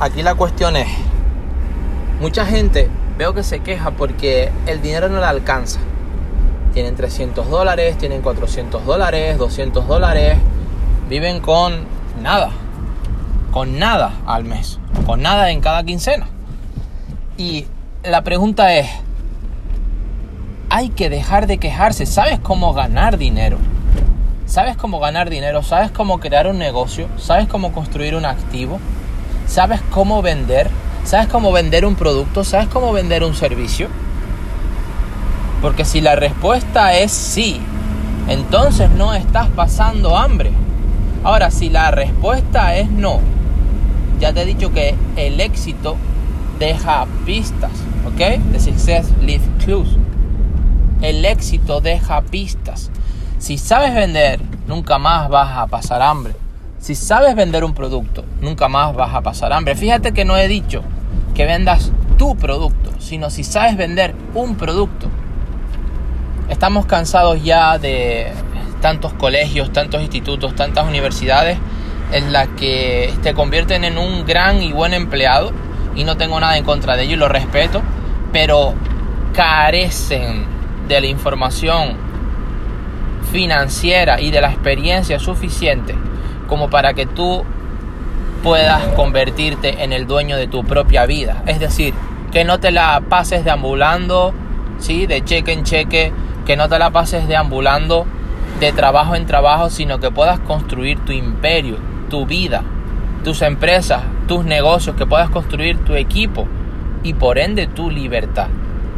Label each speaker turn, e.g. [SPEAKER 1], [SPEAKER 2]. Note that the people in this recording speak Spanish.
[SPEAKER 1] aquí la cuestión es, mucha gente veo que se queja porque el dinero no le alcanza. Tienen 300 dólares, tienen 400 dólares, 200 dólares, viven con nada, con nada al mes, con nada en cada quincena. Y la pregunta es, hay que dejar de quejarse, ¿sabes cómo ganar dinero? ¿Sabes cómo ganar dinero? ¿Sabes cómo crear un negocio? ¿Sabes cómo construir un activo? ¿Sabes cómo vender? ¿Sabes cómo vender un producto? ¿Sabes cómo vender un servicio? Porque si la respuesta es sí, entonces no estás pasando hambre. Ahora, si la respuesta es no, ya te he dicho que el éxito deja pistas, ¿ok? The success leaves clues. El éxito deja pistas. Si sabes vender, nunca más vas a pasar hambre. Si sabes vender un producto, nunca más vas a pasar hambre. Fíjate que no he dicho que vendas tu producto, sino si sabes vender un producto. Estamos cansados ya de tantos colegios, tantos institutos, tantas universidades en las que te convierten en un gran y buen empleado y no tengo nada en contra de ello y lo respeto, pero carecen de la información financiera y de la experiencia suficiente como para que tú puedas convertirte en el dueño de tu propia vida. Es decir, que no te la pases deambulando, ¿sí? de cheque en cheque, que no te la pases deambulando de trabajo en trabajo, sino que puedas construir tu imperio, tu vida, tus empresas, tus negocios, que puedas construir tu equipo y por ende tu libertad.